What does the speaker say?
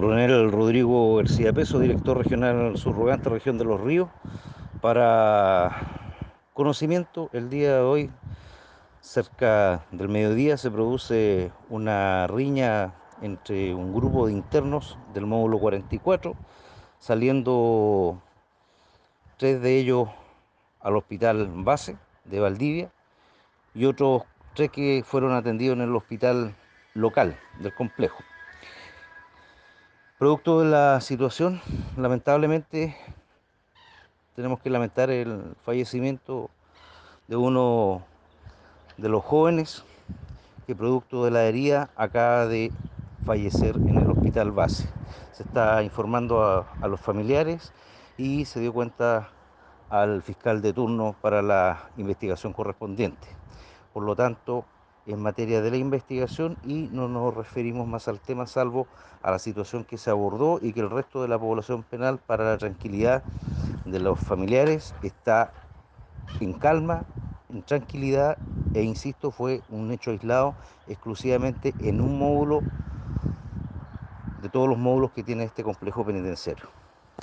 Coronel Rodrigo García Peso, director regional subrogante región de los ríos, para conocimiento, el día de hoy, cerca del mediodía, se produce una riña entre un grupo de internos del módulo 44, saliendo tres de ellos al hospital base de Valdivia y otros tres que fueron atendidos en el hospital local del complejo. Producto de la situación, lamentablemente tenemos que lamentar el fallecimiento de uno de los jóvenes que producto de la herida acaba de fallecer en el hospital base. Se está informando a, los familiares y se dio cuenta al fiscal de turno para la investigación correspondiente. Por lo tanto, en materia de la investigación y no nos referimos más al tema salvo a la situación que se abordó y que el resto de la población penal para la tranquilidad de los familiares está en calma, en tranquilidad e insisto fue un hecho aislado exclusivamente en un módulo de todos los módulos que tiene este complejo penitenciario.